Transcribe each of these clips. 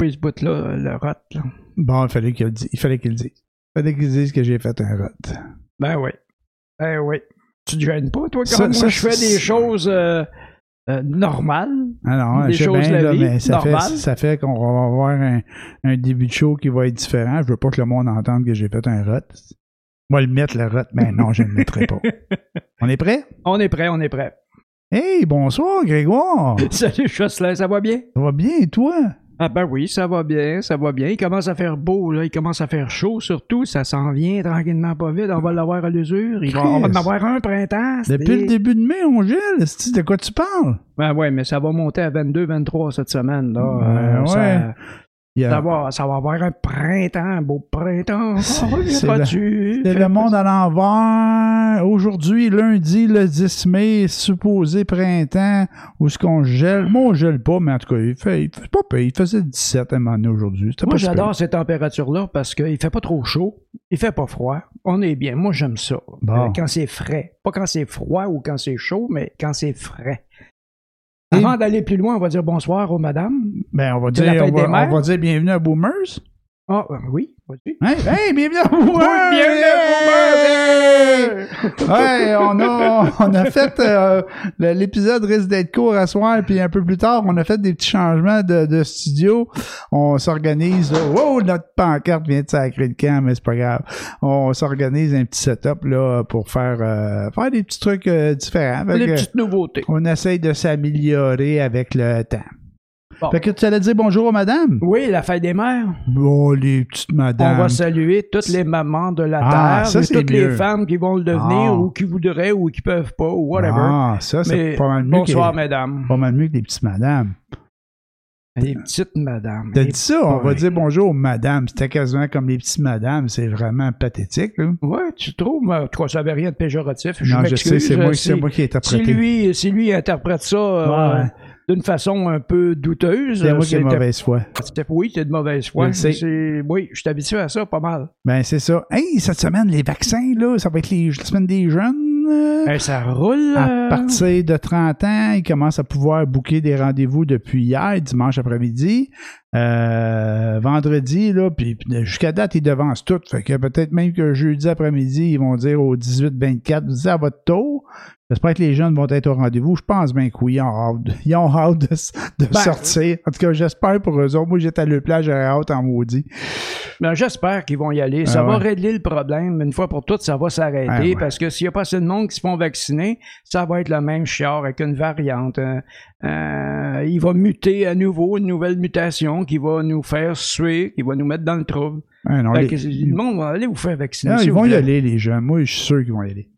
ce bout-là, le rot. Là. Bon, il fallait qu'il dise. Il fallait qu'il dise. Il fallait qu'il dise que j'ai fait un rot. Ben oui. Ben oui. Tu te gênes pas, toi, Ça- quand moi ça, je fais des choses euh, euh, normales. Ah non, Des je sais choses bien, de la là, vie, mais ça fait, normales. ça fait qu'on va avoir un, un début de show qui va être différent. Je veux pas que le monde entende que j'ai fait un rot. Moi, le mettre, le rot, mais non, je ne le mettrai pas. On est prêt? On est prêt, on est prêt. Hey, bonsoir, Grégoire! Salut, Jocelyn, ça va bien? Ça va bien, et toi? Ah ben oui, ça va bien, ça va bien. Il commence à faire beau, là. Il commence à faire chaud, surtout. Ça s'en vient tranquillement pas vite. On va l'avoir à l'usure. Il va, on va en avoir un printemps. Depuis le début de mai, on gèle. C'est de quoi tu parles? Ben ouais, mais ça va monter à 22, 23 cette semaine, là. Ben Euh, ouais. ça- A- Ça va, ça va avoir un printemps, un beau printemps. C'est- viendras-tu? C'est le monde à l'envers. Aujourd'hui, lundi, le 10 mai, supposé printemps, où est-ce qu'on gèle? Moi, on gèle pas, mais en tout cas, il fait, il fait pas. Il faisait 17 à un moment aujourd'hui. Moi, j'adore ces températures-là parce qu'il fait pas trop chaud, il fait pas froid. On est bien. Moi, j'aime ça. Bon. Euh, Quand c'est frais. Pas quand c'est froid ou quand c'est chaud, mais quand c'est frais. Avant d'aller plus loin, on va dire bonsoir aux madames. Ben, on va dire, on va, on dire bienvenue à Boomers. Ah, euh, oui, vas-y. Hein? Hey, bienvenue à Boomers! bienvenue Ouais, on a, on a fait euh, l'épisode risque d'être court à soir, puis un peu plus tard, on a fait des petits changements de, de studio. On s'organise. Wow, notre pancarte vient de sacrer le camp, mais c'est pas grave. On s'organise un petit setup là pour faire euh, faire des petits trucs euh, différents. Les que petites nouveautés. on essaye de s'améliorer avec le temps. Bon. Fait que tu allais dire bonjour à madame? Oui, la fête des mères. Bon, les petites madames. On va saluer toutes les mamans de la Ah, Terre, ça, et c'est toutes mieux. les femmes qui vont le devenir Ah. ou qui voudraient ou qui peuvent pas ou whatever. Ah, ça, c'est pas mal mieux bonsoir, que, mesdames. pas mal mieux que les petites madames. Les petites madames. T'as dit ça, on va dire bonjour madame. C'était quasiment comme les petites madames. C'est vraiment pathétique, là. Ouais, tu trouves? Mais En tout cas, ça n'avait rien de péjoratif. Je non, je sais, c'est moi, Si- c'est moi qui ai Si interprété. lui, si lui interprète ça euh, Ouais. D'une façon un peu douteuse, C'est moi qui ai c'est- mauvaise foi. Oui, c'est de mauvaise foi. Oui, je suis habitué à ça pas mal. Ben, c'est ça. Hey, cette semaine, les vaccins, là, ça va être les, la semaine des jeunes. euh, Hey, ça roule. À euh, partir de 30 ans, ils commencent à pouvoir booker des rendez-vous depuis hier, dimanche après-midi, euh, vendredi, là, puis jusqu'à date, ils devancent tout. Fait que peut-être même que jeudi après-midi, ils vont dire au 18-24, vous à votre tour. J'espère que les jeunes vont être au rendez-vous. Je pense bien que oui, ils ont hâte, de- ils ont hâte de, Ben, sortir. En tout cas, j'espère pour eux autres. Moi, j'étais à le plage, j'aurais hâte en maudit. Ben, J'espère qu'ils vont y aller. Ça Ah va ouais. régler le problème. Une fois pour toutes, ça va s'arrêter. Ah ouais. Parce que s'il n'y a pas assez de monde qui se font vacciner, ça va être le même chiard avec une variante. Euh, euh, il va muter à nouveau, une nouvelle mutation qui va nous faire suer, qui va nous mettre dans le trouble. Ah, non, les- que le monde va aller vous faire vacciner. Ah, s'il ils vous vont y aller, les jeunes. Moi, je suis sûr qu'ils vont y aller.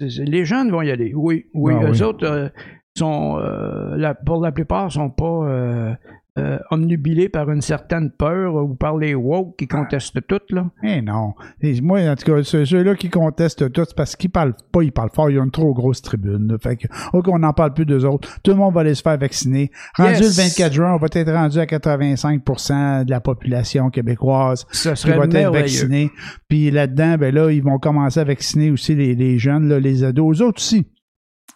Les jeunes vont y aller. Oui, oui. Ah Eux oui. autres euh, sont, euh, la- pour la plupart, sont pas euh, omnubilés par une certaine peur ou par les woke qui contestent tout, là. Eh non. Et moi, en tout cas, ceux- ceux-là qui contestent tout, c'est parce qu'ils parlent pas, ils parlent fort, ils ont une trop grosse tribune. là. Fait que, OK, on n'en parle plus d'eux autres. Tout le monde va aller se faire vacciner. Rendu Yes. le 24 juin, on va être rendu à 85% de la population québécoise Ce qui va être vaccinée. Puis là-dedans, ben là, ils vont commencer à vacciner aussi les, les jeunes, là, les ados. Eux autres aussi.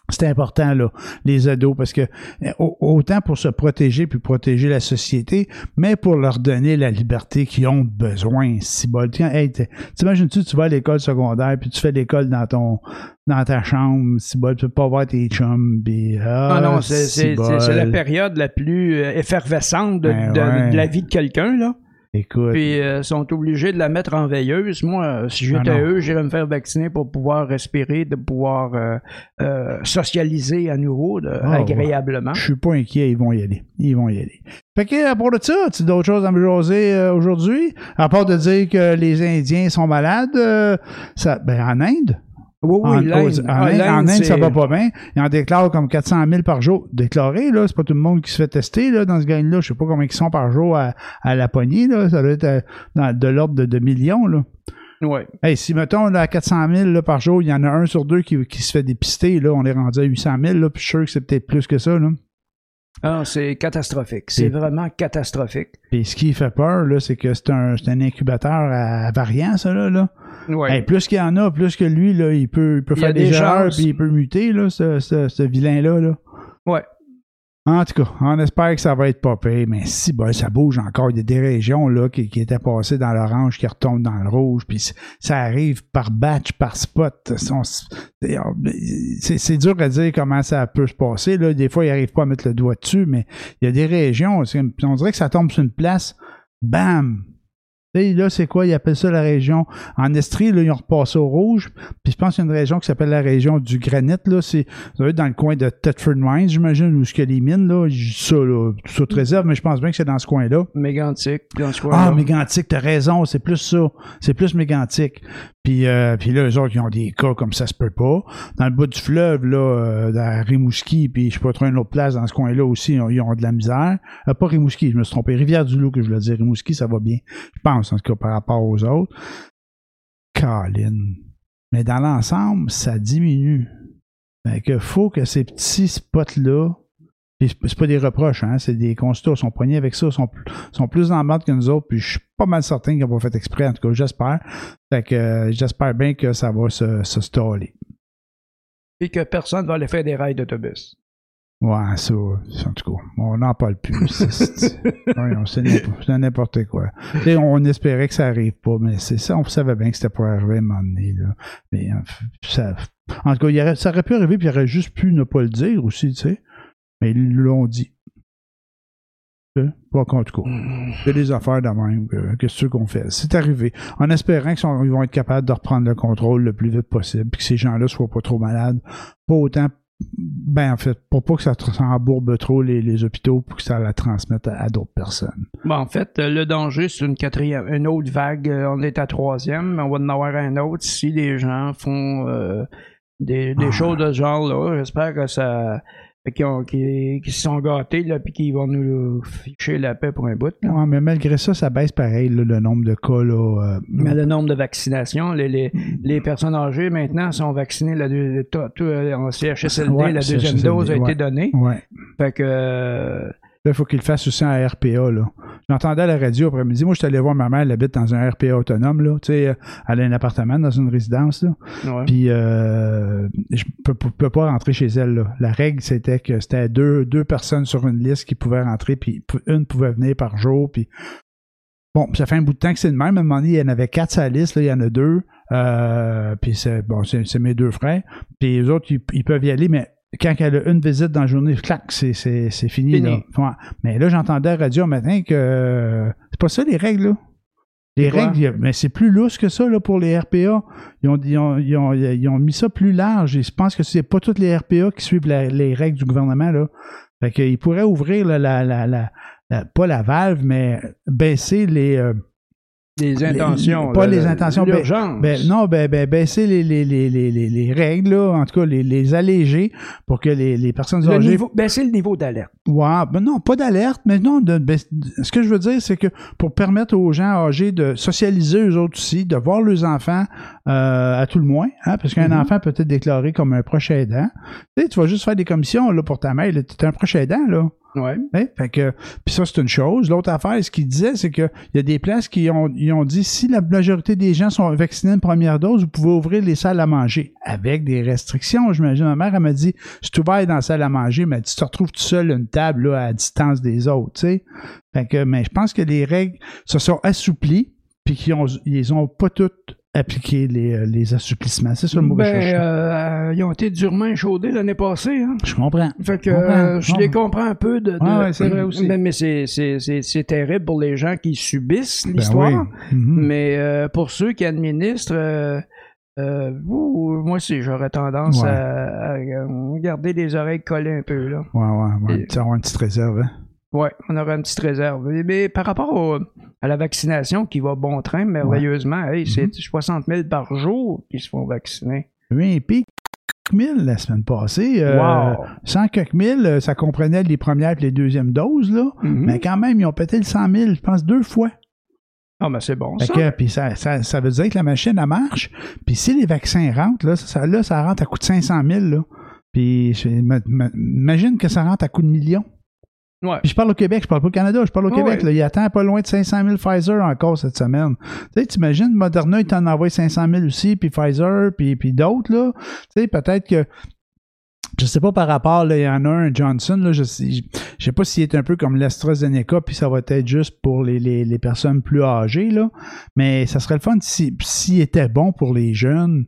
C'est important, là, les ados, parce que euh, au- autant pour se protéger puis protéger la société, mais pour leur donner la liberté qu'ils ont besoin. Si bol. Hey, t'imagines-tu, tu vas à l'école secondaire puis tu fais l'école dans ton dans ta chambre, si bol, tu peux pas voir tes chums, puis ah, Ah non, c'est la période la plus euh, effervescente de, Ben de- ouais. de la vie de quelqu'un, là. Écoute, Puis euh, sont obligés de la mettre en veilleuse. Moi, euh, si j'étais Ah non. eux, j'irais me faire vacciner pour pouvoir respirer, de pouvoir euh, euh, socialiser à nouveau de- Ah, agréablement. je suis pas inquiet, ils vont y aller. Ils vont y aller. Fait que, à part de ça, as-tu d'autres choses à me jaser aujourd'hui? À part de dire que les Indiens sont malades, ça, ben, en Inde, Oui, oui, en, Ah, Inde, en Inde, ça va pas bien. Ils en déclarent comme 400 000 par jour. Déclarés, là, c'est pas tout le monde qui se fait tester, là, dans ce gang-là. Je sais pas combien ils sont par jour à, à la poignée, là. Ça doit être euh, dans- de l'ordre de, de millions, là. Ouais. Hey, si, mettons, là, à 400 000 là, par jour, il y en a un sur deux qui, qui se fait dépister, là, on est rendu à 800 000, là, puis je suis sûr que c'est peut-être plus que ça, là. Ah, c'est catastrophique. C'est vraiment catastrophique. Puis ce qui fait peur, là, c'est que c'est un, c'est un incubateur à variants, ça, là. là. Ouais. Hey, plus qu'il y en a, plus que lui, là, il peut, il peut Il faire des, erreurs, puis il peut muter, là, ce, ce, ce vilain-là, là. Ouais. En tout cas, on espère que ça va être pas pire, mais si ben, ça bouge encore. Il y a des régions là, qui, qui étaient passées dans l'orange qui retombent dans le rouge, puis ça arrive par batch, par spot. C'est dur à dire comment ça peut se passer. Là. Des fois, ils n'arrivent pas à mettre le doigt dessus, mais il y a des régions, on dirait que ça tombe sur une place, bam, là, c'est quoi? Ils appellent ça la région. En Estrie, là, ils ont repassé au rouge. Puis je pense qu'il y a une région qui s'appelle la région du granit. Là, c'est dans le coin de Tetford Mines, j'imagine, où ce a les mines. Là. Ça, là, tout ça réserve, mais je pense bien que c'est dans ce coin-là. Mégantic, dans ce coin-là. Ah, Mégantic, t'as raison, c'est plus ça. C'est plus Mégantic. Puis, euh, puis là, eux autres, ils ont des cas comme ça se peut pas. Dans le bout du fleuve, là, euh, dans Rimouski, puis je sais pas trop une autre place dans ce coin-là aussi, ils ont, de la misère. Euh, pas Rimouski, je me suis trompé. Rivière-du-Loup que je voulais dire. Rimouski, ça va bien. Je pense, en tout cas, par rapport aux autres. Colin. Mais dans l'ensemble, ça diminue. Fait que faut que ces petits spots-là c'est pas des reproches, hein, c'est des constats. Sont poignés avec ça, sont, sont plus en mode que nous autres, puis je suis pas mal certain qu'ils n'ont pas fait exprès, en tout cas, j'espère. Euh, j'espère bien que ça va se, se staller. Et que personne va aller faire des rails d'autobus. Ouais, ça, en tout cas, on n'en parle plus. c'est n'importe quoi. on espérait que ça arrive pas, mais c'est ça, on savait bien que c'était pour arriver à un moment donné. Là. Mais ça, en tout cas, ça aurait pu arriver, puis il aurait juste pu ne pas le dire aussi, tu sais. Mais ils l'ont dit. Pas en tout cas. C'est des affaires de même. Qu'est-ce qu'on fait? C'est arrivé. En espérant qu'ils vont être capables de reprendre le contrôle le plus vite possible, puis que ces gens-là soient pas trop malades. Pas autant ben, en fait, pour pas que ça embourbe trop les, hôpitaux pour que ça la transmette à, d'autres personnes. Bon, en fait, le danger, c'est une quatrième, une autre vague. On est à troisième, mais on va en avoir un autre si les gens font euh, des, des ah. choses de ce genre-là. J'espère que ça qui, qui, se sont gâtés, là, puis qui vont nous ficher la paix pour un bout. Ouais, mais malgré ça, ça baisse pareil, le nombre de cas. Là, euh, mais le nombre de vaccinations, les, les, les personnes âgées maintenant sont vaccinées la deux, tout, en CHSLD, la deuxième dose a été donnée. Fait que euh, il faut qu'il le fasse aussi en RPA. Là. J'entendais à la radio après-midi. Moi, je suis allé voir ma mère, elle habite dans un RPA autonome. Là. Tu sais, elle a un appartement dans une résidence. Là. Puis, euh, je peux, peux, pas rentrer chez elle. Là. La règle, c'était que c'était deux, deux personnes sur une liste qui pouvaient rentrer, puis une pouvait venir par jour. Puis, bon, ça fait un bout de temps que c'est le même. À un moment donné, il y en avait quatre sur la liste. Là, il y en a deux. Euh, puis, c'est, bon, c'est, mes deux frères. Puis, les autres, ils peuvent y aller, mais quand elle a une visite dans la journée, clac, c'est, c'est, c'est fini. Là. Mais là, j'entendais à la radio un matin que c'est pas ça les règles. Là? Les règles, mais c'est plus lousse que ça là, pour les RPA. Ils ont, ils, ont, ils, ont, ils ont, mis ça plus large. Et je pense que c'est pas toutes les RPA qui suivent les règles du gouvernement. Là. Fait qu'ils pourraient ouvrir la, la, la, pas la valve, mais baisser les. Euh, les intentions. pas les intentions. Ben, ben, non, ben, ben, baisser les, les, les, les, règles, là, en tout cas, les, les alléger pour que les, les personnes le âgées. Niveau, baisser le niveau d'alerte. Ouais, ben non, pas d'alerte, mais non, de, ce que je veux dire, c'est que pour permettre aux gens âgés de socialiser eux autres aussi, de voir leurs enfants euh, à tout le moins, hein, parce qu'un mm-hmm. enfant peut être déclaré comme un proche aidant. Tu sais, tu vas juste faire des commissions là, pour ta mère, tu es un proche aidant, là. Ouais. Hein? Fait que, puis ça, c'est une chose. L'autre affaire, ce qu'il disait, c'est qu'il y a des places qui ont, ils ont dit si la majorité des gens sont vaccinés une première dose, vous pouvez ouvrir les salles à manger. Avec des restrictions, j'imagine. Ma mère, elle m'a dit si tu vas dans la salle à manger, mais tu te retrouves tout seul une table là, à distance des autres. tu sais. Fait que, mais je pense que les règles se sont assouplies, puis qu'ils ont, ils ont pas toutes appliquer les, euh, les assouplissements. C'est ça le mot ben, ben, euh, Ils ont été durement échaudés l'année passée. Hein? Je comprends. Fait que euh, je, les comprends un peu. De, de c'est vrai aussi. Mais, c'est terrible pour les gens qui subissent ben l'histoire. Mhm. Mais pour ceux qui administrent... moi aussi, j'aurais tendance à, garder les oreilles collées un peu. Là. Ouais, ouais, ouais. avoir une petite réserve. Hein? Oui, on aurait une petite réserve. Mais par rapport à la vaccination qui va bon train, merveilleusement, c'est 60 mhm. 000 par jour qui se font vacciner. Oui, et puis 000 la semaine passée. Euh, wow. 100 quelques mille, euh, ça comprenait les premières et les deuxièmes doses, là. Mhm. Mais quand même, ils ont pété le 100 000, je pense, deux fois. Ah, mais c'est bon, ça. puis ça, ça, veut dire que la machine, elle marche. Puis si les vaccins rentrent, là, ça, là, ça rentre à coût de 500 000, là. Puis imagine que ça rentre à coût de millions. Ouais. Puis je parle au Québec, je parle pas au Canada, je parle au Québec. Là, il attend pas loin de 500 000 Pfizer encore cette semaine. Tu sais, t'imagines, Moderna, il t'en envoie 500 000 aussi, puis Pfizer, puis, puis d'autres, là. Tu sais, peut-être que je sais pas par rapport, là, il y en a un, Johnson, là, je sais, je sais pas s'il est un peu comme l'AstraZeneca, puis ça va être juste pour les, les, les, personnes plus âgées, là. Mais ça serait le fun s'il si, était bon pour les jeunes.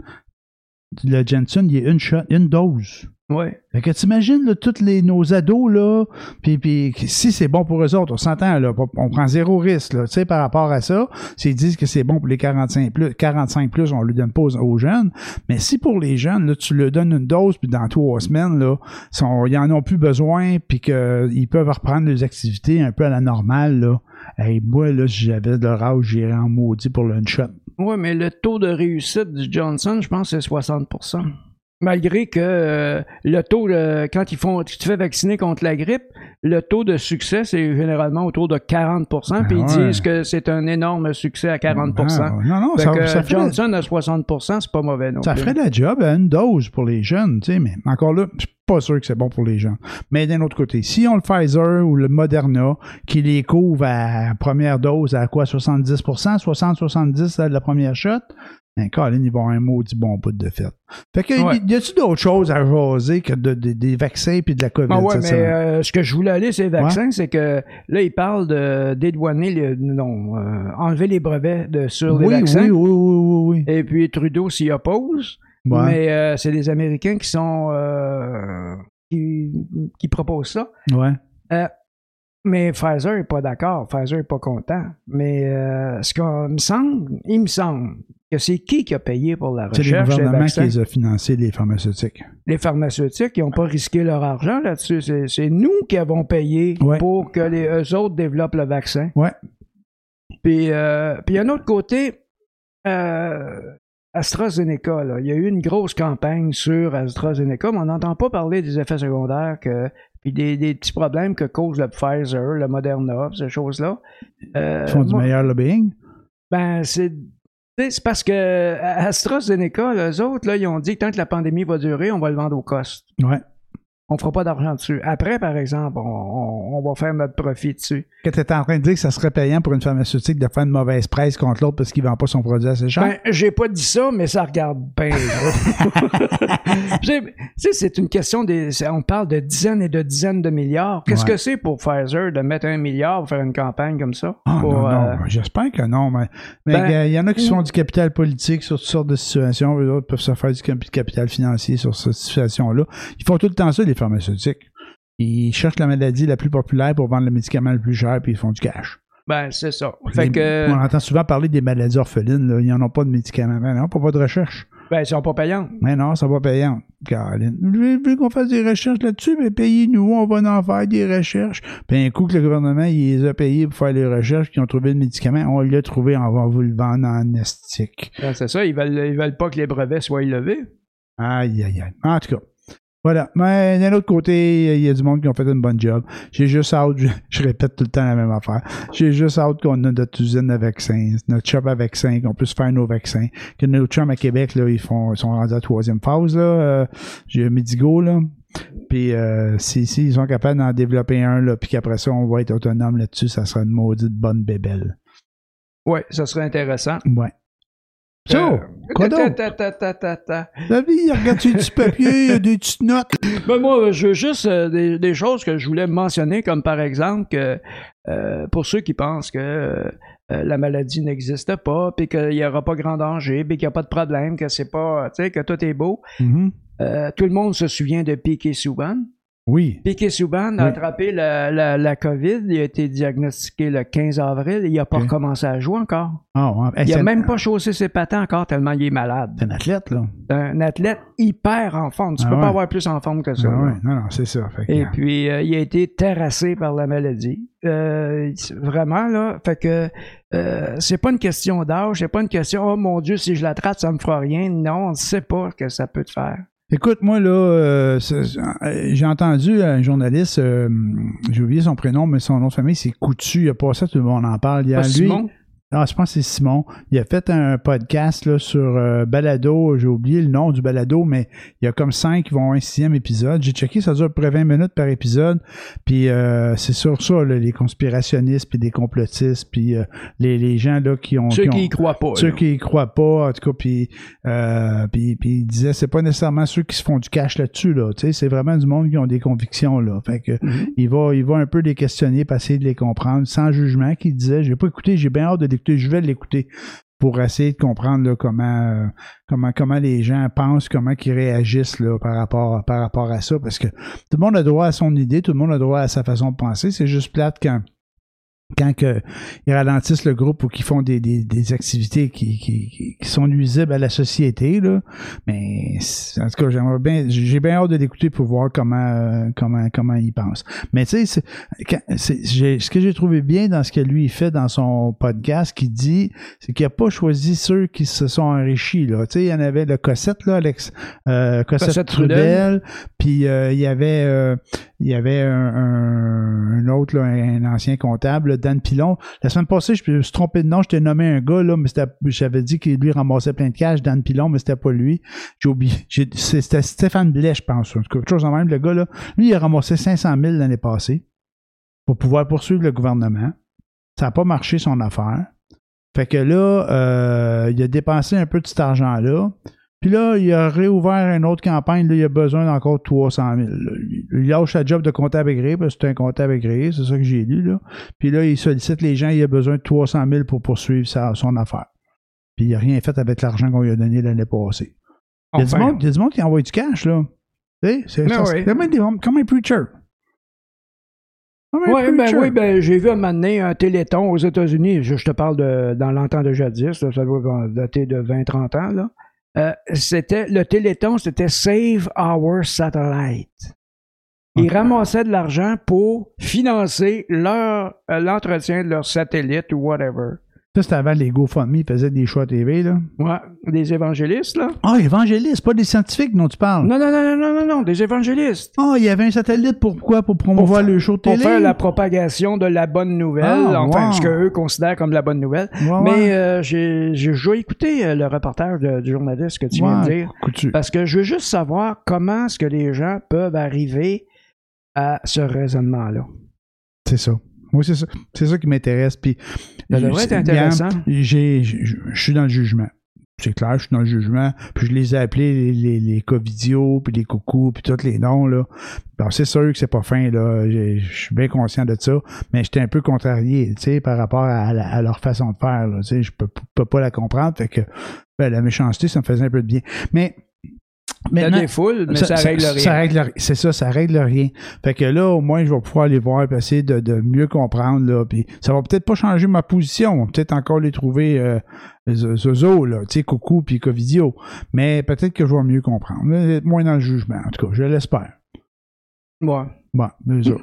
Le Johnson, il y a une une dose. Ouais. Fait que t'imagines là, tous les, nos ados, là, puis, puis si c'est bon pour eux autres, on s'entend, là, on prend zéro risque, là, tu sais, par rapport à ça. S'ils disent que c'est bon pour les 45 plus, 45 plus, on le donne pas aux, jeunes. Mais si pour les jeunes, là, tu leur donnes une dose, puis dans trois semaines, là, ils en ont plus besoin, puis qu'ils peuvent reprendre leurs activités un peu à la normale, là. Hey, moi, là, si j'avais de leur âge, j'irais en maudit pour le shot. Oui, mais le taux de réussite du Johnson, je pense, c'est 60 malgré que euh, le taux, quand ils font, tu te fais vacciner contre la grippe, le taux de succès, c'est généralement autour de 40% puis ils ah disent que c'est un énorme succès à 40 ah, Non, non, ça, ça Johnson à 60 c'est pas mauvais non Ça ferait la job à une dose pour les jeunes, tu sais, mais encore là, je suis pas sûr que c'est bon pour les gens. Mais d'un autre côté, si on le Pfizer ou le Moderna, qui les couvre à première dose à quoi, 70% 60-70 de la première shot, ben, Colin, ils vont un maudit bon bout de fête. Fait que, y a-tu d'autres choses à jaser que des vaccins puis de la COVID? Ah ouais, mais euh, ce que je voulais aller, c'est les vaccins, c'est que là, ils parlent de dédouaner, non, euh, enlever les brevets de, sur les vaccins. Oui, oui, oui, oui, Et puis Trudeau s'y oppose. Mais euh, c'est les Américains qui sont qui, qui, proposent ça. Ouais. Mais Pfizer n'est pas d'accord. Pfizer n'est pas content. Mais ce qu'il me semble, il me semble que c'est qui qui a payé pour la recherche? C'est le gouvernement qui les a financés, les pharmaceutiques. Les pharmaceutiques, ils n'ont pas risqué leur argent là-dessus. C'est nous qui avons payé pour que les eux autres développent le vaccin. Ouais. Puis, euh, puis un autre côté, euh, AstraZeneca, là, il y a eu une grosse campagne sur AstraZeneca, mais on n'entend pas parler des effets secondaires que, puis des, des, petits problèmes que cause le Pfizer, le Moderna, ces choses-là. Euh, Ils font du meilleur lobbying? Ben, c'est c'est parce que AstraZeneca, eux autres, là, ils ont dit que tant que la pandémie va durer, on va le vendre au cost. Ouais on fera pas d'argent dessus. Après, par exemple, on, va faire notre profit dessus. Que tu es en train de dire que ça serait payant pour une pharmaceutique de faire une mauvaise presse contre l'autre parce qu'il vend pas son produit assez cher? Ben, j'ai pas dit ça, mais ça regarde bien. c'est une question des. On parle de dizaines et de dizaines de milliards. Qu'est-ce que c'est pour Pfizer de mettre un milliard pour faire une campagne comme ça? Ah, non, euh, j'espère que non, mais ben, il y en a qui font du capital politique sur toutes sortes de situations, eux autres peuvent se faire du capital financier sur cette situation-là. Ils font tout le temps ça, les pharmaceutiques. Ils cherchent la maladie la plus populaire pour vendre le médicament le plus cher, puis ils font du cash. Ben, c'est ça. On entend souvent parler des maladies orphelines. Ils n'en ont pas de médicaments. Ben non, pas de recherche. Ben, ils sont pas payants. Mais non, ils sont pas payants. Caroline, veux qu'on fasse des recherches là-dessus, mais payez-nous, on va en faire des recherches. Puis un coup que le gouvernement il les a payés pour faire les recherches, qu'ils ont trouvé le médicament, on l'a trouvé, on va vous le vendre en estique. Ben, c'est ça, ils veulent, ils veulent pas que les brevets soient élevés. Aïe, aïe, aïe. En tout cas, voilà. Mais d'un autre côté, il y a du monde qui ont fait un bon job. J'ai juste hâte, je, répète tout le temps la même affaire. J'ai juste hâte qu'on ait notre usine à vaccins, notre shop à vaccins, qu'on puisse faire nos vaccins. Que nos chums à Québec, là, ils font, ils sont rendus à la troisième phase, là. Euh, j'ai Medigo, là. Puis euh, si, si, ils sont capables d'en développer un, là, puis qu'après ça, on va être autonome là-dessus, ça sera une maudite bonne bébelle. Oui, ça serait intéressant. Ouais. So, quoi d'autre? La vie, regarde-tu du papier, des petites notes? Ben moi, je veux juste euh, des, choses que je voulais mentionner, comme par exemple que euh, pour ceux qui pensent que euh, la maladie n'existe pas, puis qu'il n'y aura pas grand danger, puis qu'il n'y a pas de problème, que c'est pas, tu sais, que tout est beau. Mm-hmm. tout le monde se souvient de Piquet Souban. Oui. Piquet Souban a attrapé la, la, la, COVID. Il a été diagnostiqué le 15 avril. Il n'a pas recommencé à jouer encore. Oh, il n'a même pas chaussé ses patins encore tellement il est malade. C'est un athlète, là. C'est un athlète hyper en forme. Tu ne ah peux pas avoir plus en forme que ça. Ah non, non, c'est ça. Et puis, euh, il a été terrassé par la maladie. Euh, vraiment, là. Fait que euh, c'est pas une question d'âge. C'est pas une question, oh mon Dieu, si je la traite, ça me fera rien. Non, on ne sait pas ce que ça peut te faire. Écoute, moi, là, euh, euh, j'ai entendu un journaliste, euh, j'ai oublié son prénom, mais son nom de famille, c'est Coutu. Il a pas ça, tout le monde en parle. Il y a lui. Ah, je pense que c'est Simon. Il a fait un podcast là, sur euh, Balado. J'ai oublié le nom du Balado, mais il y a comme cinq qui vont un sixième épisode. J'ai checké, ça dure à peu près 20 minutes par épisode. Puis euh, c'est sur ça, là, les conspirationnistes, puis des complotistes, puis euh, les, les gens là, qui ont... Ceux qui, ont- y croient pas. ceux là. qui y croient pas, en tout cas, puis, puis, puis il disait, c'est pas nécessairement ceux qui se font du cash là-dessus, là, c'est vraiment du monde qui ont des convictions, là, fait que Mhm. il va, il va un peu les questionner, pour essayer de les comprendre, sans jugement, qu'il disait, j'ai pas écouté, j'ai bien hâte de je vais l'écouter pour essayer de comprendre euh, comment, les gens pensent, comment ils réagissent là, par, rapport, par rapport à ça, parce que tout le monde a droit à son idée, tout le monde a droit à sa façon de penser, c'est juste plate quand quand que, ils ralentissent le groupe ou qu'ils font des, des, des activités qui, qui, qui- sont nuisibles à la société, là. Mais en tout cas, j'aimerais bien, j'ai bien hâte de l'écouter pour voir comment euh, comment comment il pense. Mais tu sais, ce que j'ai trouvé bien dans ce que lui il fait dans son podcast, qu'il dit, c'est qu'il a pas choisi ceux qui se sont enrichis. Là, tu sais, il y en avait le Cossette là, Alex euh, Cossette, Cossette Trudel, Trudel. puis euh, il y avait euh, il y avait un, autre, un ancien comptable, Dan Pilon. La semaine passée, je me suis trompé de nom, je t'ai nommé un gars, là, mais j'avais dit qu'il lui ramassait plein de cash, Dan Pilon, mais c'était pas lui. J'ai oublié. C'était Stéphane Blais, je pense. Quelque chose en même, le gars, là. Lui, il a ramassé 500 000 l'année passée pour pouvoir poursuivre le gouvernement. Ça n'a pas marché son affaire. Fait que là, euh, il a dépensé un peu de cet argent-là. Puis là, il a réouvert une autre campagne. Là, il a besoin d'encore 300 000. là. Il lâche sa job de comptable agréé parce que c'est un comptable agréé. C'est ça que j'ai lu. Là. Puis là, il sollicite les gens. Il a besoin de 300 000 pour poursuivre sa- son affaire. Puis il n'a rien fait avec l'argent qu'on lui a donné l'année passée. Il y, a du Enfin, monde, il y a du monde qui envoie du cash, là. C'est Ben ça- oui. comme, comme un preacher. Comme un Ouais, ben preacher. oui, ben j'ai vu un moment donné un téléthon aux États-Unis. Je, je te parle de dans l'entente de jadis, là, ça doit dater de 20-30 ans. Là. Euh, c'était le téléthon, c'était Save Our Satellite. Ils ramassaient de l'argent pour financer leur euh, l'entretien de leur satellite ou whatever. Ça, c'était avant les GoFundMe. Ils faisaient des choix TV, là. Ouais, des évangélistes, là? Ah, évangélistes, pas des scientifiques dont tu parles. Non, non, non, non, non, non, non, des évangélistes. Ah, il y avait un satellite pour quoi? Pour promouvoir le show de Pour télé? faire la propagation de la bonne nouvelle, Ah, enfin, ce qu'eux considèrent comme la bonne nouvelle. Mais euh, j'ai j'ai écouté euh, le reportage du journaliste que tu viens de dire. Parce que je veux juste savoir comment est-ce que les gens peuvent arriver à ce raisonnement-là. C'est ça. Moi, c'est ça. C'est ça qui m'intéresse. Puis, Ça devrait être intéressant. Je suis dans le jugement. C'est clair, je suis dans le jugement. Puis je les ai appelés les, les, les Covidio, puis les Coucou, puis tous les noms. là. Bon, c'est sûr que c'est pas fin, là. Je suis bien conscient de ça. Mais j'étais un peu contrarié, tu sais, par rapport à, leur façon de faire. Là, tu sais, je peux, peux pas la comprendre. Fait que ben, la méchanceté, ça me faisait un peu de bien. Mais maintenant, des foules, mais ça, règle rien. ça règle rien. C'est ça, ça règle rien. Fait que là, au moins, je vais pouvoir les voir et essayer de, de mieux comprendre. Là, puis ça va peut-être pas changer ma position. On va peut-être encore les trouver euh, zo- zozo, là, tu sais, coucou puis Covidio. Mais peut-être que je vais mieux comprendre. Moins dans le jugement, en tout cas, je l'espère. Ouais. Bon, mais ça.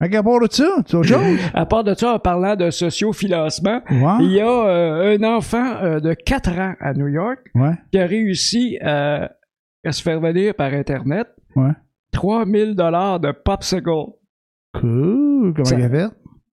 Qu'à part de ça, autre chose? À part de ça, en parlant de sociofinancement, il y a euh, un enfant euh, de 4 ans à New York Ouais. qui a réussi euh, à se faire venir par Internet Ouais. 3000 dollars de popsicle. Cool. Comment Ça- il a fait?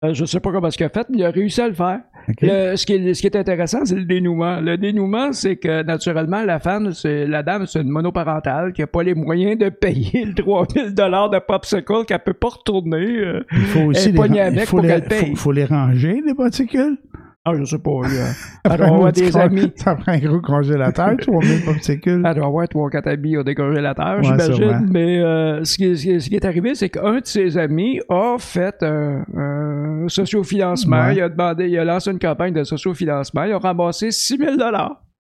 Euh, je sais pas comment il a fait, mais il a réussi à le faire. Le- ce, qui est, ce qui est intéressant, c'est le dénouement. Le dénouement, c'est que naturellement, la femme, c'est la dame, c'est une monoparentale qui a pas les moyens de payer le 3000 dollars de popsicle qu'elle peut pas retourner. euh. Il faut aussi les, avec il faut les, qu'elle paye. faut, faut les ranger, les particules. Ah, je sais pas. là. Elle doit avoir des amis. Ça prend un gros congélateur, 3000 particules. Elle doit avoir trois quatre amis au décongélateur, Ouais, j'imagine. Mais euh, ce, qui, ce qui- ce qui est arrivé, c'est qu'un de ses amis a fait un, sociofinancement. Ouais. Il a demandé, il a lancé une campagne de sociofinancement. Il a ramassé 6 000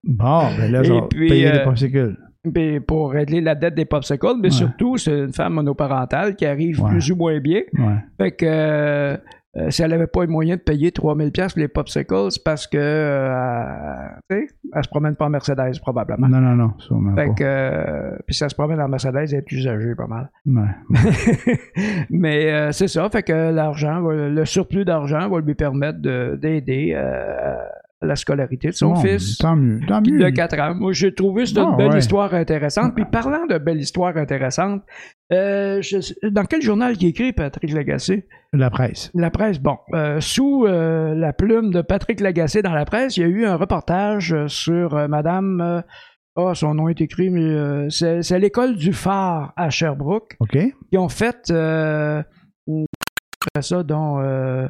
Bon, ben là, va puis, payer euh, les particules. Puis pour régler la dette des popsicles, mais Ouais. surtout, c'est une femme monoparentale qui arrive Ouais. plus ou moins bien. Ouais. Fait que euh, si elle n'avait pas les moyens de payer 3000 pièces pour les popsicles, c'est parce que euh, tu sais, elle se promène pas en Mercedes probablement. Non, non, non, sûrement Fait pas. que euh, puis si elle se promène en Mercedes, elle est usagée pas mal. Ouais. mais euh, c'est ça, fait que l'argent, le surplus d'argent va lui permettre de- d'aider euh, la scolarité de son Bon, fils. Tant mieux. Tant mieux. de 4 ans. Moi, j'ai trouvé c'est une Ah, belle ouais. histoire intéressante. Puis parlant de belle histoire intéressante, euh, je- dans quel journal qui écrit Patrick Lagacé? La presse. La presse, bon. euh, sous euh, la plume de Patrick Lagacé dans la presse, il y a eu un reportage sur Madame... oh, son nom est écrit, mais euh, c'est l'école du phare à Sherbrooke OK? qui ont fait ça, euh,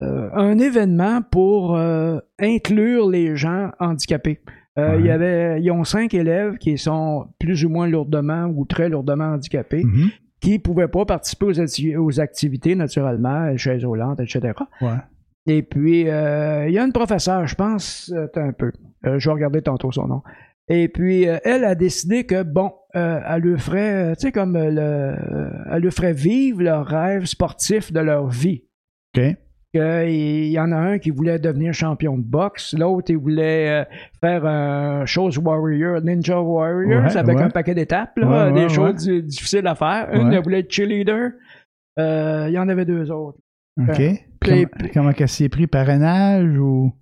un événement pour euh, inclure les gens handicapés. Euh, Ouais. y avait, ils ont cinq élèves qui sont plus ou moins lourdement ou très lourdement handicapés, Mhm. qui ne pouvaient pas participer aux, acti- aux activités, naturellement, chaises roulantes, etc. Ouais. Et puis, euh, il y a une professeure, je pense, euh, un peu, Euh, je vais regarder tantôt son nom. Et puis, euh, elle a décidé que, bon, euh, elle leur ferait, euh, tu sais, comme euh, le, euh, elle leur ferait vivre leur rêve sportif de leur vie. Que Il y en a un qui voulait devenir champion de boxe, l'autre, il voulait euh, faire un chose warrior, ninja warrior, Ouais, avec ouais. un paquet d'étapes, Ouais, des choses di- difficiles à faire. Une, elle voulait être cheerleader. Euh, il y en avait deux autres. OK. Comment, comment qu'elle s'y est pris? Parrainage ou?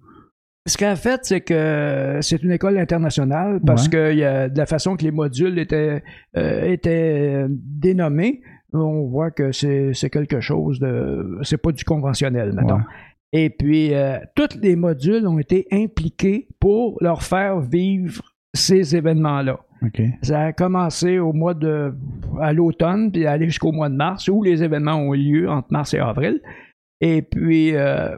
Ce qu'elle a fait, c'est que c'est une école internationale parce que y a, de la façon que les modules étaient, euh, étaient dénommés, on voit que c'est quelque chose de. C'est pas du conventionnel, mettons. Ouais. Et puis, euh, tous les modules ont été impliqués pour leur faire vivre ces événements-là. Ça a commencé au mois de. à l'automne, puis aller jusqu'au mois de mars, où les événements ont lieu entre mars et avril. Et puis, euh,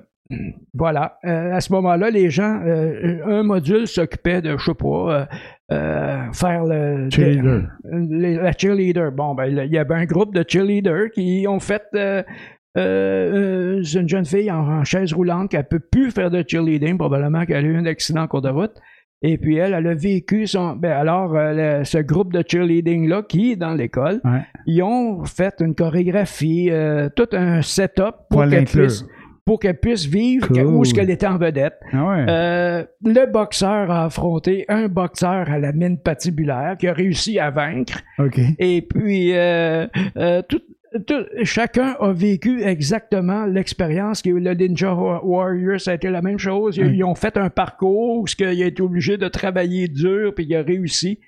voilà. Euh, à ce moment-là, les gens, euh, un module s'occupait de, je sais pas, euh, faire le. Cheerleader. les- la cheerleader. Bon, ben, il y avait un groupe de cheerleaders qui ont fait. une jeune fille en, en chaise roulante qui ne peut plus faire de cheerleading, probablement qu'elle a eu un accident en cours de route. Et puis elle, elle a vécu son. Ben alors, euh, le- ce groupe de cheerleading-là, qui est dans l'école, Ouais. ils ont fait une chorégraphie, euh, tout un setup pour Pour qu'elle puisse, pour qu'elle puisse vivre Cool. où est-ce qu'elle était en vedette. Ah ouais. Euh, le boxeur a affronté un boxeur à la mine patibulaire qui a réussi à vaincre. Et puis, euh, euh, tout- tout- chacun a vécu exactement l'expérience. que Le Ninja Warrior, ça a été la même chose. Ils, ils ont fait un parcours où il a été obligé de travailler dur, puis il a réussi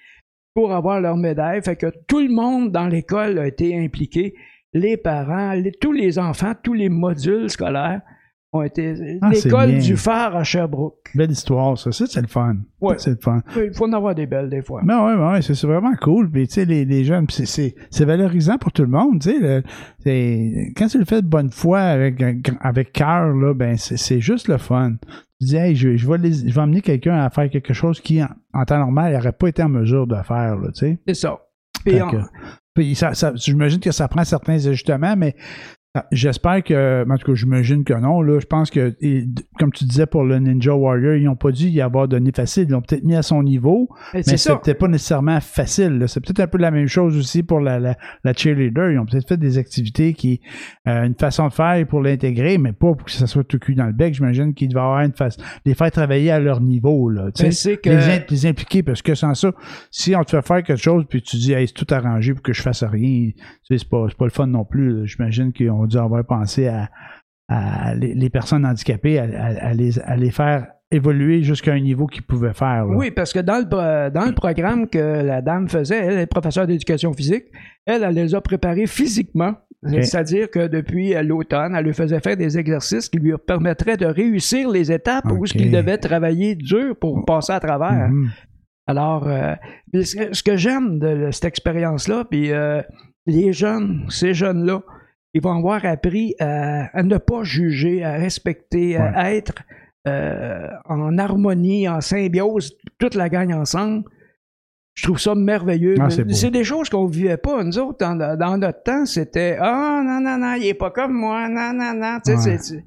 pour avoir leur médaille. Fait que tout le monde dans l'école a été impliqué. Les parents, les- tous les enfants, tous les modules scolaires ont été... Ah, L'école du phare à Sherbrooke. Belle histoire, ça. Ça, c'est le fun. Ouais. Ça, C'est le fun. Il faut en avoir des belles des fois. Non, ouais, c'est vraiment cool. Puis, tu sais, les, les jeunes, c'est- valorisant pour tout le monde, tu sais. le- Quand tu le fais de bonne foi, avec, cœur, là, ben, c'est juste le fun. Tu dis, hey, je, je, vais, les- je vais amener quelqu'un à faire quelque chose qui, en, en temps normal, il n'aurait pas été en mesure de faire, là, tu sais. C'est ça. J'imagine que ça prend certains ajustements, mais j'espère que, en tout cas, j'imagine que non. Là, je pense que, et, comme tu disais pour le Ninja Warrior, ils n'ont pas dû y avoir donné facile. Ils l'ont peut-être mis à son niveau, mais c'est peut-être pas nécessairement facile. C'est peut-être un peu la même chose aussi pour la, la, la cheerleader. Ils ont peut-être fait des activités qui, euh, une façon de faire pour l'intégrer, mais pas pour que ça soit tout cul dans le bec. J'imagine qu'il doit avoir une façon, les faire travailler à leur niveau. Là, tu sais. Mais c'est que... Les, in- les impliquer, parce que sans ça, si on te fait faire quelque chose, puis tu dis, hey, c'est tout arrangé pour que je fasse rien, tu sais, c'est pas, pas le fun non plus. J'imagine qu'ils ont dû avoir pensé à, à les, les personnes handicapées, à, à- à les, faire évoluer jusqu'à un niveau qu'ils pouvaient faire. là. Oui, parce que dans le, dans le programme que la dame faisait, elle est professeure d'éducation physique, elle, elle les a préparés physiquement. C'est-à-dire que depuis l'automne, elle lui faisait faire des exercices qui lui permettraient de réussir les étapes où qu'il devait travailler dur pour passer à travers. Mhm. Alors, euh, ce que j'aime de cette expérience-là, puis euh, les jeunes, ces jeunes-là, ils vont avoir appris à, à ne pas juger, à respecter, à être euh, en harmonie, en symbiose, toute la gang ensemble. Je trouve ça merveilleux. Ah, c'est des choses qu'on vivait pas. Nous autres, dans, dans notre temps, c'était Ah, non, non, non, il est pas comme moi, non, non, non. Tu sais, Ouais. c'est- c'est-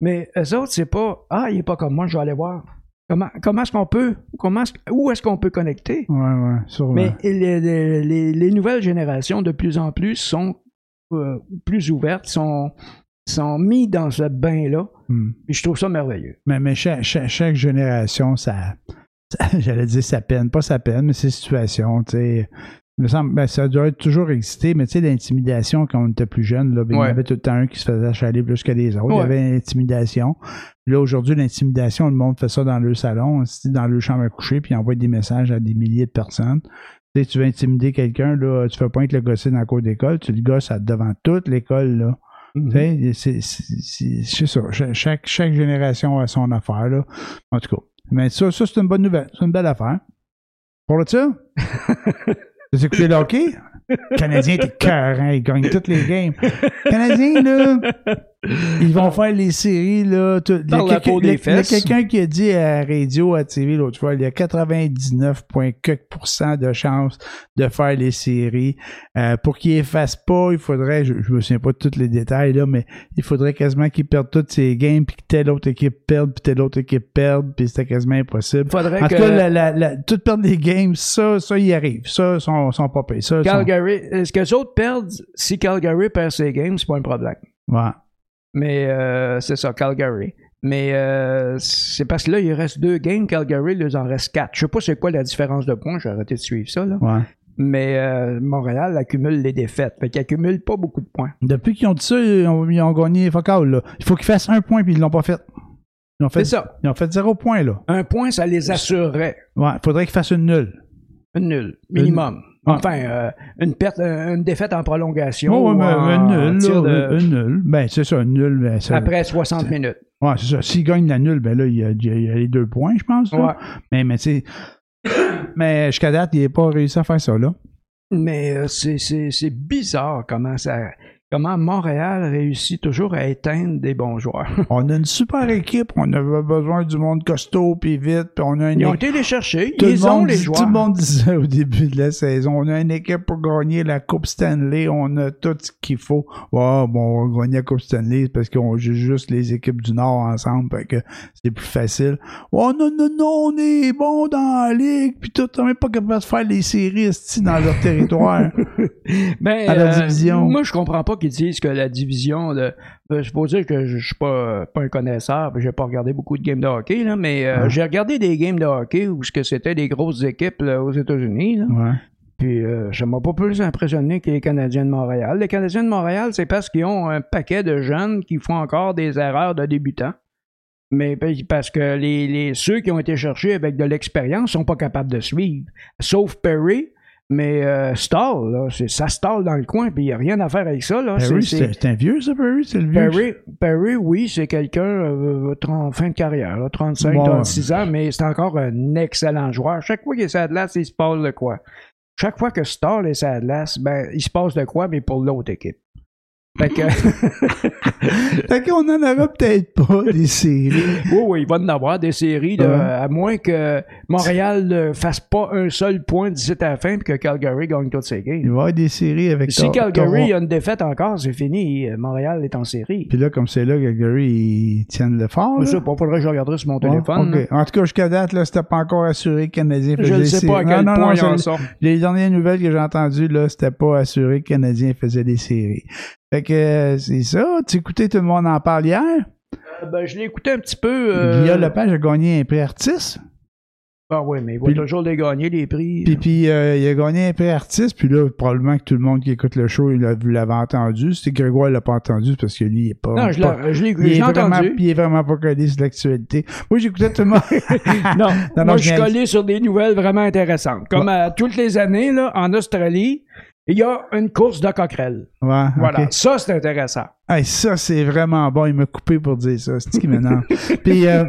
Mais eux autres, c'est pas Ah, il est pas comme moi, je vais aller voir. Comment, comment est-ce qu'on peut, comment où est-ce qu'on peut connecter? Ouais, ouais, sûrement. Mais les, les- les- les nouvelles générations, de plus en plus, sont euh, plus ouvertes, sont, sont mis dans ce bain-là. Hmm. Je trouve ça merveilleux. Mais, mais chaque, chaque- chaque génération, ça, ça- j'allais dire sa peine, pas sa peine, mais ses situations, tu sais. Il me semble, ben, ça doit toujours existé, mais tu sais, l'intimidation quand on était plus jeune, là, ben, il y avait tout le temps un qui se faisait achaler plus que les autres. Il y avait l'intimidation. Là, aujourd'hui, l'intimidation, le monde fait ça dans le salon, dans le chambre à coucher, puis il envoie des messages à des milliers de personnes. Tu sais, tu veux intimider quelqu'un, là, tu fais pas être le gosser dans la cour d'école, tu le gosses à- devant toute l'école, là. Mhm. Tu sais, c'est- ça. Cha- Chaque, chaque génération a son affaire, là. En tout cas. Mais ça, ça c'est une bonne nouvelle. C'est une belle affaire. Pour le ça? T'as écouté le hockey? Le Canadien était cœur, hein, ils gagnent toutes les games. Les Canadiens, là, ils vont faire les séries, là. tout- Il y a Par la quelqu'un- peau il y a- des il y a fesses. quelqu'un qui a dit à radio, à TV l'autre fois, il y a 99,4% de chances de faire les séries. Euh, pour qu'ils effacent pas, il faudrait, je, je me souviens pas de tous les détails, là, mais il faudrait quasiment qu'ils perdent toutes ces games, puis que telle autre équipe perde, puis telle autre équipe perde, puis c'était quasiment impossible. Faudrait En que tout cas, la, la, la, tout perdre des games, ça, ça y arrive. Ça, sont, sont pas payés. Ça, sont- Calgary, est-ce que les autres perdent? Si Calgary perd ses games, c'est pas un problème. Ouais. Mais euh, c'est ça, Calgary. Mais euh, c'est parce que là, il reste deux games, Calgary, là, il en reste quatre. Je sais pas c'est quoi la différence de points, j'ai arrêté de suivre ça, là. Ouais. Mais euh, Montréal accumule les défaites. Fait qu'il accumule pas beaucoup de points. Depuis qu'ils ont dit ça, ils ont, ils ont gagné focal, là. Il faut qu'ils fassent un point, puis ils l'ont pas fait. Ils ont fait, C'est ça. Ils ont fait zéro point, là. Un point, ça les assurerait. Ouais. Il faudrait qu'ils fassent une nulle. Une nulle, minimum. Enfin, euh, une perte, euh, une défaite en prolongation. Oh, ouais, en un nul, tir là, de- un nul. Ben, c'est ça, un nul. Ben, ça- après 60 minutes. Ouais, c'est ça. S'ils gagnent la nulle, ben là, il y a, il y les deux points, je pense. Ouais. Mais, mais tu sais, mais jusqu'à date, il n'a pas réussi à faire ça, là. Mais euh, c'est- c'est c'est bizarre comment ça. Comment Montréal réussit toujours à éteindre des bons joueurs. On a une super équipe, on avait besoin du monde costaud, puis vite, puis on a une Ils ont été les chercher. Tout le, Ils ont les dit- joueurs. tout le monde disait au début de la saison, on a une équipe pour gagner la Coupe Stanley, on a tout ce qu'il faut. Ouais, bon, on va gagner la Coupe Stanley parce qu'on joue juste les équipes du Nord ensemble, fait que c'est plus facile. Oh non, non, non, on est bon dans la ligue, puis tout, on n'est pas capable de faire les séries dans leur territoire. Ben, à la euh, division. Moi, je comprends pas qu'ils disent que la division. De, ben, je peux dire que je, je suis pas, pas un connaisseur, puis j'ai pas regardé beaucoup de games de hockey, là, mais euh, Ouais. j'ai regardé des games de hockey où ce que c'était des grosses équipes là, aux États-Unis. ouais. Puis euh, ça m'a pas plus impressionné que les Canadiens de Montréal. Les Canadiens de Montréal, c'est parce qu'ils ont un paquet de jeunes qui font encore des erreurs de débutants. Mais pa- parce que les, les- ceux qui ont été cherchés avec de l'expérience sont pas capables de suivre. Sauf Perry, mais euh, Stall, là, c'est, ça stall dans le coin, puis il n'y a rien à faire avec ça. Là. Perry, C'est- un vieux, ça, Perry? C'est le vieux? Perry, Perry, oui, c'est quelqu'un euh, en fin de carrière, là, 35, Bon, 36 ans, mais c'est encore un excellent joueur. Chaque fois qu'il est glace, il se passe de quoi? Chaque fois que Stall est glace, ben, il se passe de quoi, mais pour l'autre équipe. Fait que, Fait qu'on en aura peut-être pas des séries. oui, oui, il va en avoir des séries, Ouais. à moins que Montréal ne fasse pas un seul point d'ici à la fin et que Calgary gagne toutes ses Il va y games. avoir des séries avec Si Calgary a une défaite encore, c'est fini. Montréal est en série. Puis là, comme c'est là, Calgary, ils tiennent le fort. Je sais pas, faudrait que je regarderai sur mon Ouais, téléphone. En tout cas, jusqu'à date, là, c'était pas encore assuré que Canadien faisait Je ne sais pas à séries. quel Non, point non, ils en c'est- sont. Les dernières nouvelles que j'ai entendues, là, c'était pas assuré que Canadien faisait des séries. Fait que euh, c'est ça. Tu écoutais tout le monde en parle hier? Euh, ben, je l'ai écouté un petit peu. euh, Guillaume Lepage a gagné un prix artiste. Ah oui, mais il va Puis- toujours les gagner, les prix. Puis, puis euh, il a gagné un prix artiste. Puis là, probablement que tout le monde qui écoute le show, il l'a- vous l'avez entendu. Si Grégoire l'a pas entendu, c'est parce que lui, il est pas. non, je l'ai je l'ai- il, vraiment, entendu. il est vraiment pas collé sur l'actualité. Moi, j'écoutais tout le monde. Non, non, moi, je suis collé sur des nouvelles vraiment intéressantes. Comme à toutes les années, là, en Australie, il y a une course de coquerelles. Ouais, Voilà, ça, c'est intéressant. Hey, ça, c'est vraiment bon. Il m'a coupé pour dire ça. C'est ce qui m'énerve. Puis, euh,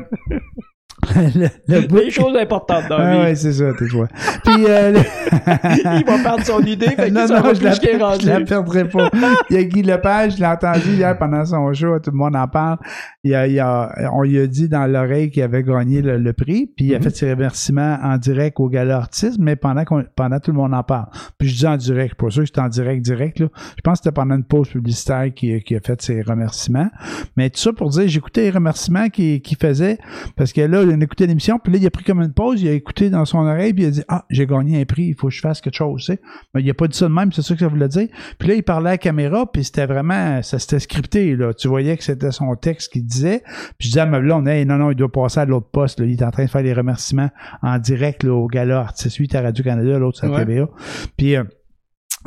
le, le bout- Des choses importantes dans Ah la vie. ouais, c'est ça, tais-toi. Puis, euh, le- il va perdre son idée, fait non, non, je la, je la perdrai pas. Il y a Guy Lepage, je l'ai entendu hier pendant son show, tout le monde en parle. Il a, il a- on lui a dit dans l'oreille qu'il avait gagné le, le prix, puis il a Mhm. fait ses remerciements en direct au gala artiste, mais pendant qu'on, pendant tout le monde en parle. Puis je dis en direct, pas sûr que c'était en direct, direct, là. Je pense que c'était pendant une pause publicitaire qu'il qui a fait ses remerciements. Mais tout ça pour dire, j'écoutais les remerciements qu'il qu'il faisait, parce que là, il a écouté l'émission, puis là, il a pris comme une pause, il a écouté dans son oreille, puis il a dit Ah, j'ai gagné un prix, il faut que je fasse quelque chose, tu sais. Mais il a pas dit ça de même, c'est ça que ça voulait dire. Puis là, il parlait à la caméra, puis c'était vraiment, ça c'était scripté, là. Tu voyais que c'était son texte qu'il disait. Puis je disais à ma blonde, hey, non, non, il doit passer à l'autre poste, là. Il est en train de faire les remerciements en direct, là, au gala artiste. Lui, à Radio-Canada, l'autre, c'est à Ouais. TVA. Puis, euh,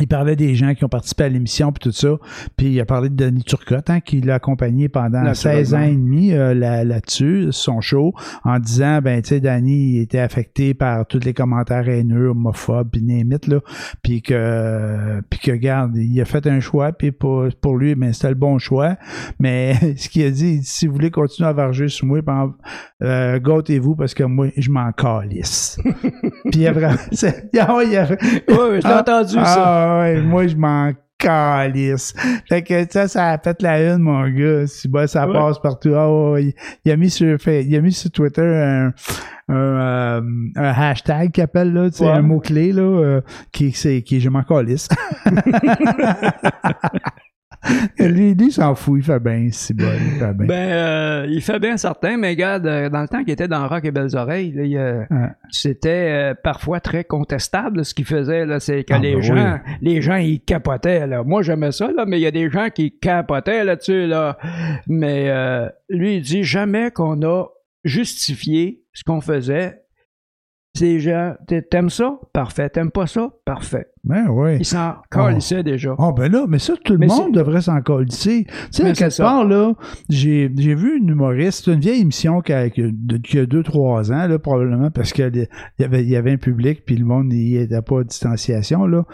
il parlait des gens qui ont participé à l'émission puis tout ça. Puis il a parlé de Danny Turcotte, hein, qui l'a accompagné pendant 16 ans et demi euh, là, là-dessus, son show, en disant ben tu sais, Danny était affecté par tous les commentaires haineux, homophobes, puis némites, là. Puis que puis que regarde, il a fait un choix, puis pour, pour lui, ben, c'était le bon choix. Mais ce qu'il a dit, si vous voulez continuer à varger sur moi, ben, euh, gâtez-vous parce que moi, je m'en calisse. puis il a vraiment. Ah ouais, il a, ouais, je l'ai entendu ça. Ah ouais, moi, je m'en calisse. Fait que ça, ça a fait la une, mon gars. Si bah, ça Ouais. passe partout. Ouais, il a mis sur fait, il a mis sur Twitter un, un, euh, un hashtag qu'il appelle là, Ouais. un mot-clé là, euh, qui c'est qui est je m'en calisse. lui, lui, il s'en fout, il fait bien, c'est bon, il fait bien. Ben, euh, il fait bien certain, mais regarde, euh, dans le temps qu'il était dans Rock et Belles Oreilles, là, il, euh, c'était euh, parfois très contestable ce qu'il faisait. Là, c'est que Ah, les ben gens, les gens, ils capotaient. Là. Moi, j'aimais ça, là, mais il y a des gens qui capotaient là-dessus. Là. Mais euh, lui, il dit jamais qu'on a justifié ce qu'on faisait. Ces gens, t'a- t'aimes ça? Parfait. T'aimes pas ça? Parfait. Ben ouais. Ils s'en calissaient déjà. Ah ben là, mais ça, tout le Mais monde devrait s'en colisser. Tu sais, à quelque part, là, j'ai j'ai vu une humoriste, c'est une vieille émission qui a, qui a- de- deux, trois ans, là, probablement, parce qu'il y avait, y avait un public, puis le monde n'y était pas à distanciation, là.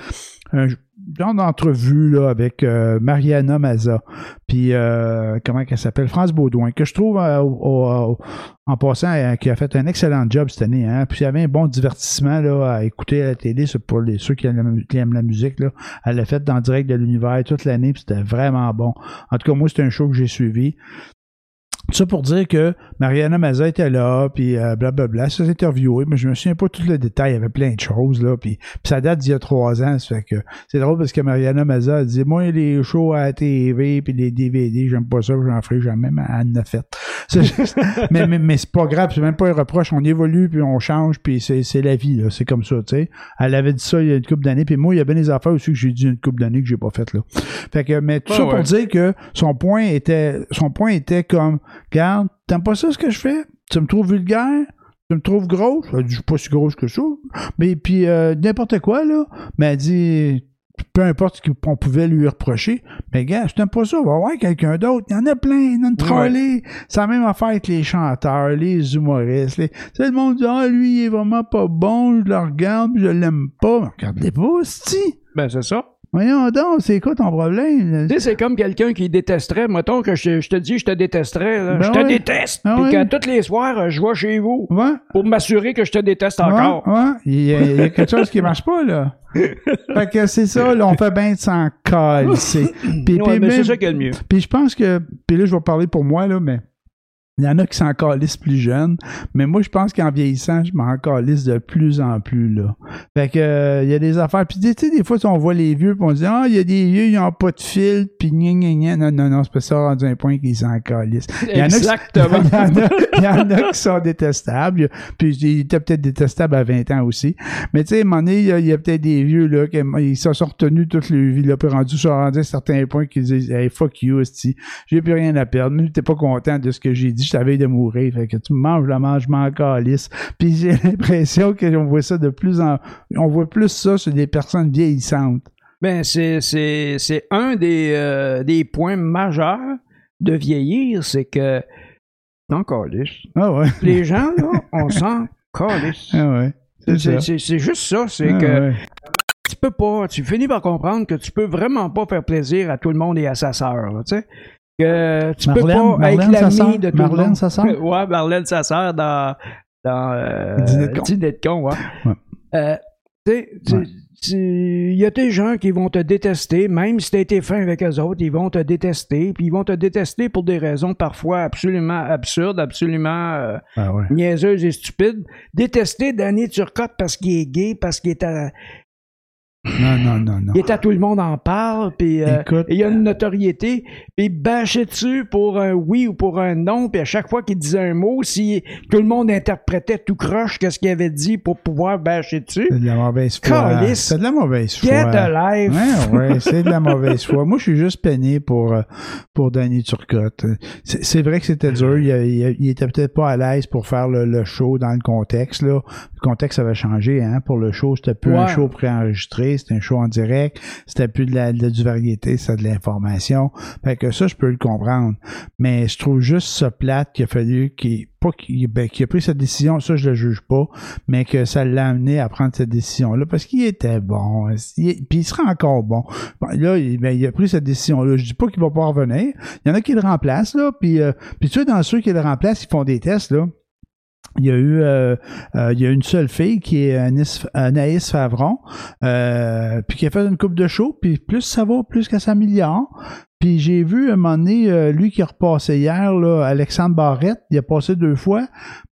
Un genre d'entrevue, là, avec euh, Mariana Maza, puis, euh, comment qu'elle s'appelle? France Baudouin, que je trouve, euh, au- au- en passant, euh, qui a fait un excellent job cette année, hein. Puis il y avait un bon divertissement, là, à écouter à la télé, pour les, ceux qui aiment, la, mu- qui aiment la musique, là. Elle l'a fait dans Direct de l'Univers toute l'année, puis c'était vraiment bon. En tout cas, moi, c'est un show que j'ai suivi. Ça pour dire que Mariana Maza était là, puis euh, blablabla, ça s'est interviewé, mais je me souviens pas tout le détail, il y avait plein de choses, là, puis, ça date d'il y a trois ans, ça fait que c'est drôle parce que Mariana Maza a dit, moi, les shows à la TV, puis les DVD, j'aime pas ça, j'en ferai jamais, mais elle en a fait. Juste- mais mais, mais c'est pas grave, c'est même pas un reproche, on évolue, puis on change, puis c'est c'est la vie, là, c'est comme ça, tu sais. Elle avait dit ça il y a une couple d'années, puis moi, il y a bien des affaires aussi que j'ai dit une couple d'années que j'ai pas faites, là. Fait que, mais tout Ouais, ça pour dire que son point était, son point était comme, Regarde, t'aimes pas ça ce que je fais? Tu me trouves vulgaire? Tu me trouves grosse? Elle dit, je suis pas si grosse que ça. Mais puis, euh, n'importe quoi, là. Mais elle dit, peu importe ce qu'on pouvait lui reprocher. Mais gars, je t'aime pas ça, va voir quelqu'un d'autre. Il y en a plein, il y en a une trollée. C'est la même affaire avec les chanteurs, les humoristes. Les... Tu sais, le monde dit, ah, lui, il est vraiment pas bon, je le regarde, je l'aime pas. Mais regardez pas, si. Ben, c'est ça. Voyons donc, c'est quoi ton problème? Tu sais, c'est comme quelqu'un qui détesterait. Mettons que je, je te dis, je te détesterais. là. Ben je te ouais. déteste. Ah Puis ouais. que tous les soirs, je vais chez vous Ouais. pour m'assurer que je te déteste encore. Il, y a, il y a quelque chose qui marche pas, là. fait que c'est ça, là, on fait bien de s'en même- c'est ça qui est le mieux. puis je pense que, puis là, je vais parler pour moi, là, mais il y en a qui s'en calissent plus jeunes, mais moi, je pense qu'en vieillissant, je m'en calisse de plus en plus, là. Fait que, euh, il y a des affaires, puis tu sais, des fois, on voit les vieux, puis on se dit, ah, il y a des vieux, ils ont pas de fil, puis gna gna gna. Non, non, non, c'est pas ça, rendu un point qu'ils s'en calissent. Il y en Exactement. il, y en a, il y en a qui sont détestables. Puis il était peut-être détestable à 20 ans aussi. Mais tu sais, à un moment donné, il y a, il y a peut-être des vieux là, qui ils se sont retenus toute leur vie, là, puis rendus sont rendus à certains points qu'ils disent Hey, fuck you, esti. J'ai plus rien à perdre. Si t'es pas content de ce que j'ai dit, je t'avais de mourir. Fait que tu manges la mange, je m'en calisse. Puis j'ai l'impression qu'on voit ça de plus en. On voit plus ça sur des personnes vieillissantes. Ben, c'est, c'est, c'est un des, euh, des points majeurs de vieillir, c'est que t'en calisses. Ah ouais. Les gens, là, on s'en calisse. Ah ouais. C'est C'est, ça. c'est- c'est juste ça, c'est Ah que ouais. tu peux pas, tu finis par comprendre que tu peux vraiment pas faire plaisir à tout le monde et à sa sœur, tu sais. Que tu peux Marlène- pas Marlène, être l'ami sœur? de tout Marlène, le monde. sa sœur? ouais, Marlène, sa sœur, dans, dans euh, Dîner de con. Dîner de con, ouais. Ouais. Euh, tu sais, il y a des gens qui vont te détester, même si tu as été fin avec eux autres, ils vont te détester, puis ils vont te détester pour des raisons parfois absolument absurdes, absolument euh, Ah ouais. niaiseuses et stupides. Détester Danny Turcotte parce qu'il est gay, parce qu'il est à, Non, non, non, non. il est à tout le monde en parle, puis euh, il y a une notoriété, puis bâcher dessus pour un oui ou pour un non, puis à chaque fois qu'il disait un mot, si tout le monde interprétait tout croche qu'est-ce qu'il avait dit pour pouvoir bâcher dessus, C'est de la mauvaise foi. C'est de la mauvaise foi. get. Ouais, ouais, c'est de la mauvaise foi. Moi, je suis juste peiné pour, euh, pour Danny Turcotte. C'est vrai que c'était dur. Il, il- il était peut-être pas à l'aise pour faire le, le show dans le contexte. Là. Le contexte avait changé hein, pour le show. C'était plus un show préenregistré. C'était un show en direct, c'était plus de la, de- du variété, c'était de l'information. Fait que ça, je peux le comprendre. Mais je trouve juste ça plate qu'il a fallu qu'il pas qu'il ben, a pris cette décision, ça je le juge pas, mais que ça l'a amené à prendre cette décision-là parce qu'il était bon, puis il sera encore bon. Bon, là, il, ben, il a pris cette décision-là. Je dis pas qu'il va pas revenir. Il y en a qui le remplacent là, puis euh, puis tu sais dans ceux qui le remplacent, ils font des tests là. Il y a eu euh, euh, il y a une seule fille qui est Anaïs, Favron, euh, puis qui a fait une coupe de show, puis plus ça va, plus que ça s'améliore. Puis j'ai vu un moment donné, euh, lui qui a repassé hier, là, Alexandre Barrette, il a passé deux fois.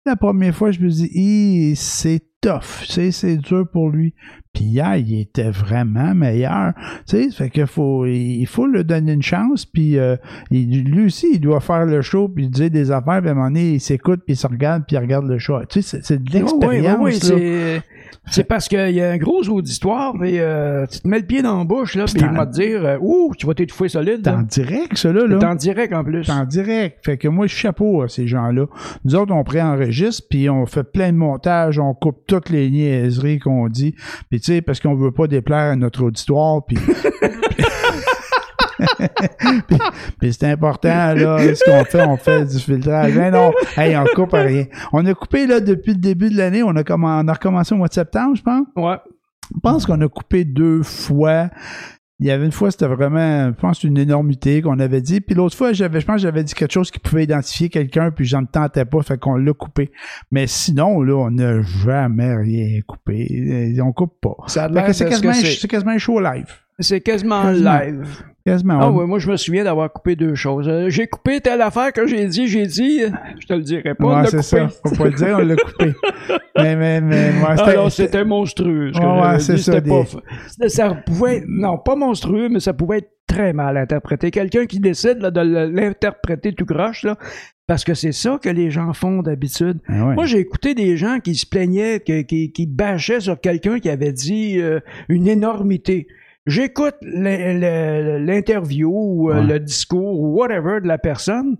La première fois, je me dis, c'est tough, c'est dur pour lui. Puis hier, il était vraiment meilleur. Tu sais, fait que faut, il faut le donner une chance. Puis euh, lui aussi, il doit faire le show, puis dire des affaires. Puis à un moment donné, il s'écoute, puis il se regarde, puis il regarde le show. Tu sais, c'est- de l'expérience. oui, oui, c'est, parce qu'il y a un gros auditoire, et euh, tu te mets le pied dans la bouche, là, puis il va te dire, euh, ouh, tu vas t'étouffer solide. T'es en. T'es direct, ça, là. là. en direct en plus. C'est en direct. Fait que moi, chapeau à ces gens-là. Nous autres, on préenregistre, puis on fait plein de montages, on coupe toutes les niaiseries qu'on dit. Puis tu sais, parce qu'on veut pas déplaire à notre auditoire, puis... puis, puis c'est important, là, ce qu'on fait, on fait du filtrage. Mais non, hey, on coupe à rien. On a coupé, là, depuis le début de l'année, on a, on a recommencé au mois de septembre, je pense. Ouais. Je pense qu'on a coupé deux fois. Il y avait une fois, c'était vraiment, je pense, une énormité qu'on avait dit. Puis l'autre fois, j'avais, je pense, j'avais dit quelque chose qui pouvait identifier quelqu'un, puis j'en tentais pas, fait qu'on l'a coupé. Mais sinon, là, on n'a jamais rien coupé. On coupe pas. Ça a l'air c'est ce quasiment, c'est. c'est quasiment un show live. C'est quasiment Quasiment. live. Quasiment. Ah ouais, moi je me souviens d'avoir coupé deux choses. Euh, j'ai coupé telle affaire que j'ai dit, j'ai dit, je te le dirai pas. Ouais, c'est ça. Faut pas le dire, on l'a coupé. mais, mais, mais, Ah c'était- c'était monstrueux. ce Ouais, ouais, c'est ça, des- pas Ça pouvait être, non, pas monstrueux, mais ça pouvait être très mal interprété. Quelqu'un qui décide là, de l'interpréter tout croche, là, parce que c'est ça que les gens font d'habitude. Ah ouais. Moi, j'ai écouté des gens qui se plaignaient, qui, qui bâchaient sur quelqu'un qui avait dit euh, une énormité. J'écoute l'interview ou euh, Ouais. le discours ou whatever de la personne,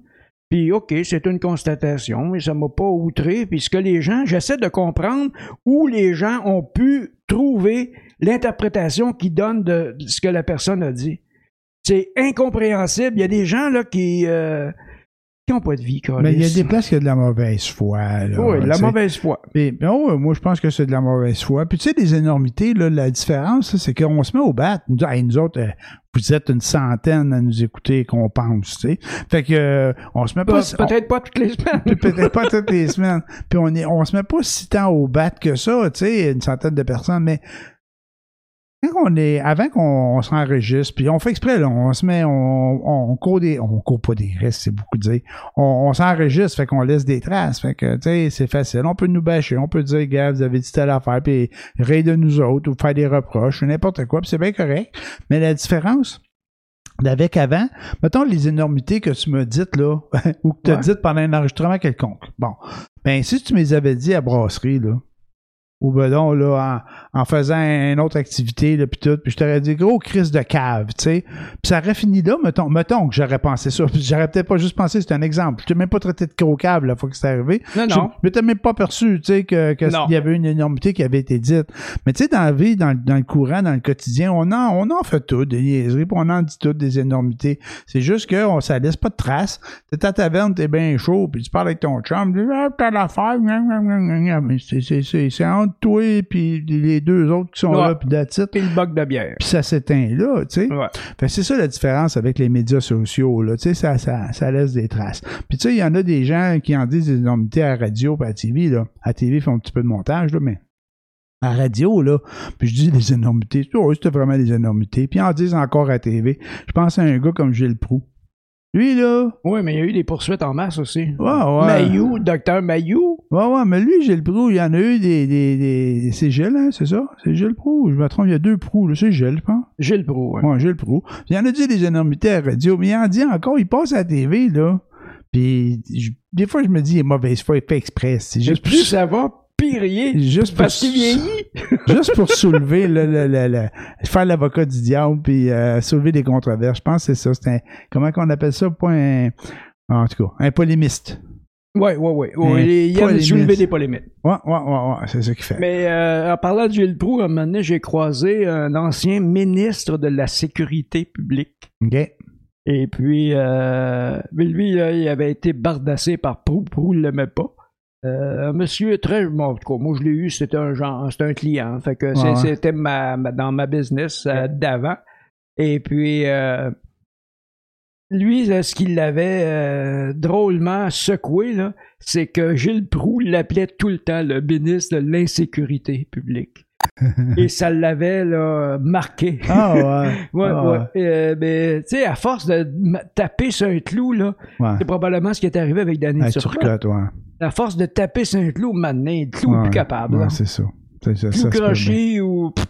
puis OK, c'est une constatation, mais ça m'a pas outré. Puis ce que les gens, j'essaie de comprendre où les gens ont pu trouver l'interprétation qu'ils donnent de, de ce que la personne a dit. C'est incompréhensible. Il y a des gens là qui euh, qui ont pas de vie, mais il y a des places qui ont de la mauvaise foi. Là, Oui, de la mauvaise foi. Mais, mais oh, moi, je pense que c'est de la mauvaise foi. Puis tu sais, des énormités, là, la différence, c'est qu'on se met au bat. Nous, hey, nous autres, euh, vous êtes une centaine à nous écouter qu'on pense, tu sais. Fait que euh, on se met pas... Pe- Peut-être pas toutes les semaines. Peut-être pas toutes les semaines. Puis on est, on se met pas si tant au bat que ça, tu sais, une centaine de personnes, mais quand on est, avant qu'on on s'enregistre, puis on fait exprès, là, on se met, on, on, court des, on court pas des restes, c'est beaucoup dire. On, on s'enregistre, fait qu'on laisse des traces, fait que, tu sais, c'est facile. On peut nous bâcher, on peut dire, gars, vous avez dit telle affaire, puis rire de nous autres, ou faire des reproches, ou n'importe quoi, puis c'est bien correct. Mais la différence, d'avec avant, mettons les énormités que tu m'as dites là, ou que tu as Ouais. dites pendant un enregistrement quelconque. Bon. Ben, si tu me les avais dit à brasserie, là, ou ben non, là, en, faisant une autre activité, là, puis tout, puis je t'aurais dit gros crise de cave, tu sais. Puis ça aurait fini là, mettons, mettons que j'aurais pensé ça. Puis j'aurais peut-être pas juste pensé, c'est un exemple. Je t'ai même pas traité de gros cave la fois que c'est arrivé. Non, non. je m'étais même pas perçu, tu sais, que, que y avait une énormité qui avait été dite. Mais tu sais, dans la vie, dans, le- dans le courant, dans le quotidien, on en, on en fait tout, des niaiseries, puis on en dit tout, des énormités. C'est juste que on, ça laisse pas de traces. T'es à ta taverne, t'es bien chaud, puis tu parles avec ton chum, tu dis, ah, t'as l'affaire, mais c'est, entre toi et puis les deux autres qui sont Ouais. là, puis it. Puis le boc de bière. Puis ça s'éteint là, tu sais. Ouais. Fait c'est ça la différence avec les médias sociaux, là. Tu sais, ça, ça, ça laisse des traces. Puis tu sais, il y en a des gens qui en disent des énormités à la radio et à la TV, là. À la TV, ils font un petit peu de montage, là, mais à la radio, là, puis je dis des énormités. Oui, c'était vraiment des énormités. Puis ils en disent encore à la TV. Je pense à un gars comme Gilles Proux. Lui, là, Oui, mais il y a eu des poursuites en masse aussi. ouais, ouais. Mayou, docteur Mayou. Ouais, ouais, mais lui, Gilles Proux, il y en a eu des. des, des... C'est Gilles, hein, c'est ça? C'est Gilles Proux. Je me trompe, il y a deux Proux, là. C'est Gilles, je pense. Gilles Proux. ouais. Ouais, Gilles Proux. Il en a dit des énormités à la radio, mais il en dit encore, il passe à la TV, là. Puis, je- des fois, je me dis, il est mauvaise foi, il fait exprès. C'est juste, Plus ça va, pire il est. juste pour, Parce qu'il vieillit. juste pour soulever, le, le, le, le- faire l'avocat du diable, puis euh, soulever des controverses. Je pense que c'est ça. C'est un, comment qu'on appelle ça? Pas un, en tout cas, un polémiste. Oui, oui, oui. Mais Il aime les soulever mythes. des polémiques. Ouais, ouais, ouais, ouais, c'est ça qu'il fait. Mais euh, en parlant de Gilles Proux, à un moment donné, j'ai croisé un ancien ministre de la Sécurité publique. OK. Et puis, euh, mais lui, là, il avait été bardassé par Proux. Proux ne l'aimait pas. Euh, un monsieur très. Bon, en tout cas, moi, je l'ai eu, c'était un genre, c'était un client. Fait que Ouais, ouais. c'était ma, ma- dans ma business euh, d'avant. Et puis, euh, lui, là, ce qui l'avait euh, drôlement secoué, c'est que Gilles Proux l'appelait tout le temps le ministre de l'insécurité publique. Et ça l'avait marqué. Ah ouais. Ouais, Ah, ouais. Euh, mais tu sais, à force de taper sur un clou, là, c'est probablement ce qui est arrivé avec Danny Turcotte. À force de taper sur un clou, maintenant, le clou est plus capable. C'est ça. C'est ça, ça croché ou. pff,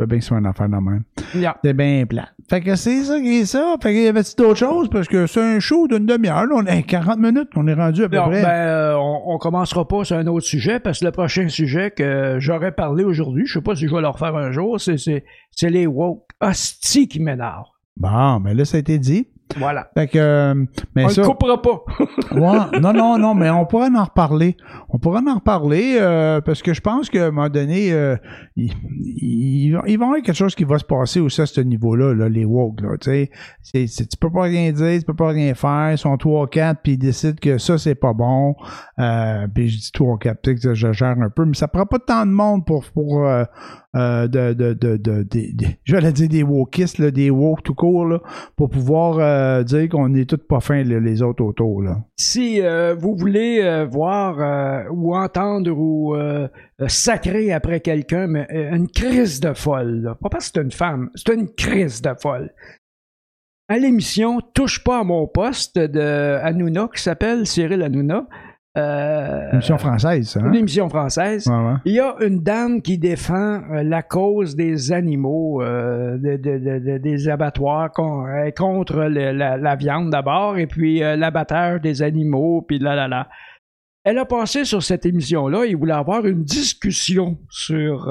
Peut bien que ce soit une affaire de même. yeah. C'est bien plat. Fait que c'est ça qui est ça. Fait qu'il y avait d'autres choses? Parce que c'est un show d'une demi-heure. On est 40 minutes qu'on est rendu à peu Non, près. ben, euh, on, on commencera pas sur un autre sujet parce que le prochain sujet que j'aurais parlé aujourd'hui, je sais pas si je vais le refaire un jour, c'est, les woke. Hostie qui m'énerve. Bon, mais là, ça a été dit. Voilà. Fait que, euh, mais on ça, le coupera pas. ouais, non, non, non, mais on pourrait en reparler. On pourrait en reparler euh, parce que je pense qu'à un moment donné, euh, il, il, va- il va y avoir quelque chose qui va se passer aussi à ce niveau-là, là, les woke. Là, tu sais. c'est, c'est- tu peux pas rien dire, tu peux pas rien faire. Ils sont trois quatre puis ils décident que ça c'est pas bon. Puis je dis trois quatre, peut-être que je gère un peu, mais ça prend pas tant de monde pour pour euh, de, de, de, de, de- de- je vais dire des wokistes, là, des woke tout court, là, pour pouvoir euh, dire qu'on est tous pas fins les autres autour. Si euh, vous voulez euh, voir ou entendre ou sacrer après quelqu'un, une crise de folle, pas parce que c'est une femme, c'est une crise de folle. À l'émission Touche pas à mon poste de Hanouna, qui s'appelle Cyril Hanouna, euh, Émission française, ça. une Hein? émission française, Ouais, ouais. il y a une dame qui défend euh, la cause des animaux, euh, de- de- de- de- des abattoirs con- euh, contre le- la, la viande d'abord, et puis l'abattage des animaux, puis là, là, là. Elle a passé sur cette émission-là et voulait avoir une discussion sur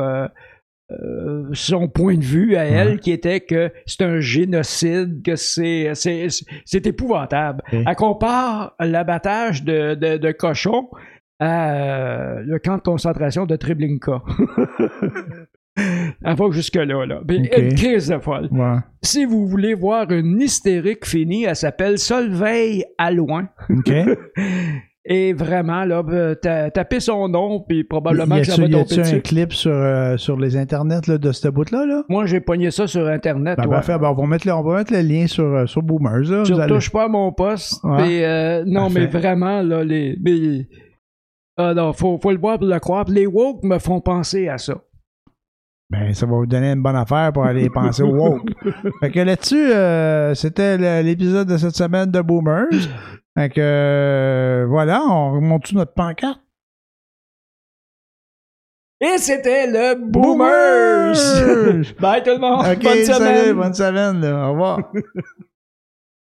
euh, son point de vue à elle, Ouais. qui était que c'est un génocide, que c'est c'est c'est épouvantable. Elle compare l'abattage de, de, de cochons à euh, le camp de concentration de Treblinka. Elle va jusque-là. Là. Une crise de folle. Ouais. Si vous voulez voir une hystérique finie, elle s'appelle Solveig Alloin. OK. Et vraiment, là, euh, ta- tapez son nom, puis probablement y que ça va tomber un clip sur, euh, sur les internets là, de ce bout-là? Là? Moi, j'ai pogné ça sur Internet. Ben, ouais. parfait. Ben, on, va mettre le, on va mettre le lien sur, euh, sur Boomers. Là. Tu allez- retouches pas à mon poste. Mais, euh, non, Parfait. mais vraiment, là, les. mais- ah non, faut, faut le voir pour le croire. Les woke me font penser à ça. Ben, ça va vous donner une bonne affaire pour aller penser au woke. fait que là-dessus, euh, c'était l'épisode de cette semaine de Boomers. Fait que, euh, voilà, on remonte notre pancarte? Et c'était le Boomers! Boomers! Bye tout le monde! Bonne salut, semaine! bonne semaine. là. Au revoir.